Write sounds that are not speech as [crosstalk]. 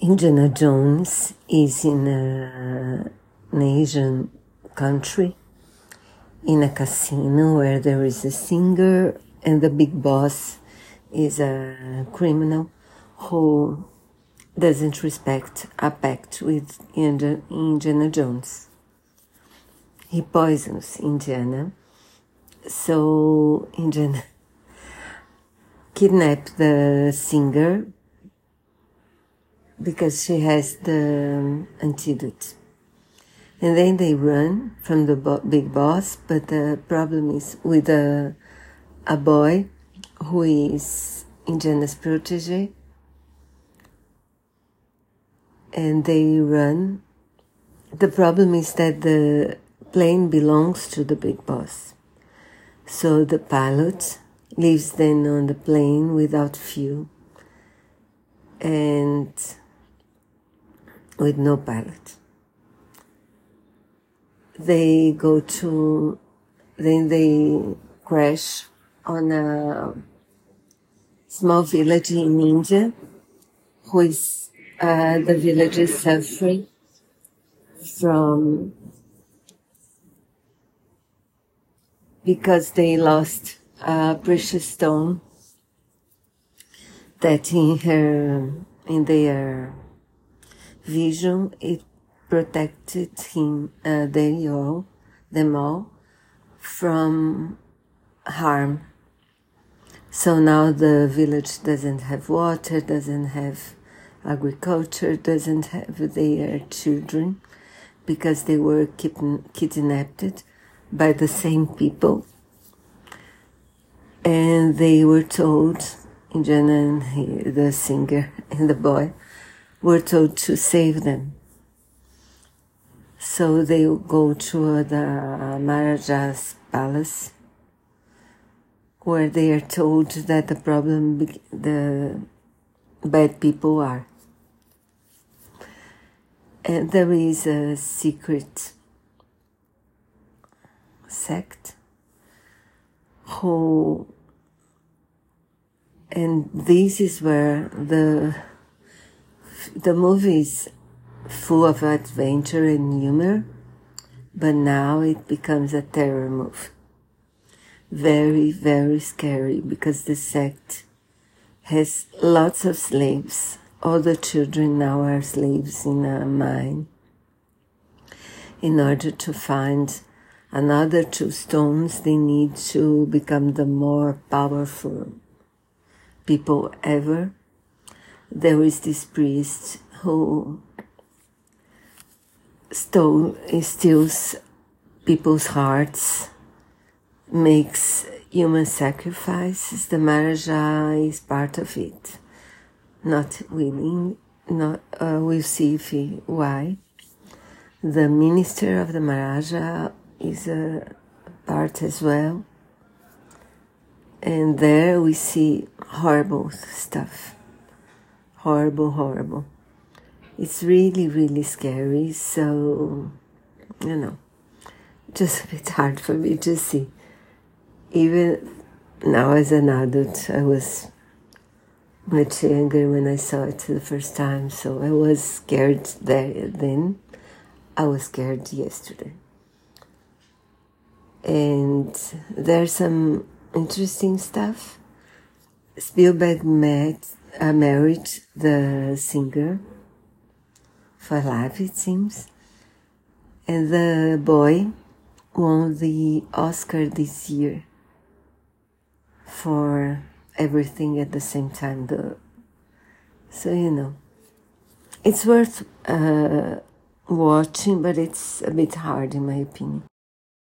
Indiana Jones is in a, an Asian country in a casino where there is a singer and the big boss is a criminal who doesn't respect a pact with Indiana Jones. He poisons Indiana, so Indiana [laughs] kidnaps the singer because she has the um, antidote. And then they run from the bo- big boss, but the problem is with a, a boy who is Indiana's protege. And they run. The problem is that the plane belongs to the big boss. So the pilot leaves then on the plane without fuel and with no pilot. They go to, then they crash on a small village in India, who is, uh, the village is suffering from, because they lost a precious stone that in her, in their vision, it protected him, uh, they all, them all, from harm. So now the village doesn't have water, doesn't have agriculture, doesn't have their children because they were kidnapped by the same people. And they were told, Indiana and he, the singer and the boy, were told to save them. So they go to the Maharaja's palace where they are told that the problem the bad people are. And there is a secret sect who and this is where the the movie is full of adventure and humor, but now it becomes a terror movie. Very, very scary because the sect has lots of slaves. All the children now are slaves in a mine in order to find another two stones they need to become the more powerful people ever there is this priest who stole, steals people's hearts, makes human sacrifices. The Maharaja is part of it, not willing. Not uh, we'll see if he, why. The minister of the Maharaja is a part as well, and there we see horrible stuff horrible, horrible. It's really, really scary. So, you know, just a bit hard for me to see. Even now, as an adult, I was much younger when I saw it the first time, so I was scared there then. I was scared yesterday. And there's some interesting stuff. Spielberg met uh, married the singer for life, it seems. And the boy won the Oscar this year for everything at the same time. The, so, you know, it's worth uh, watching, but it's a bit hard in my opinion.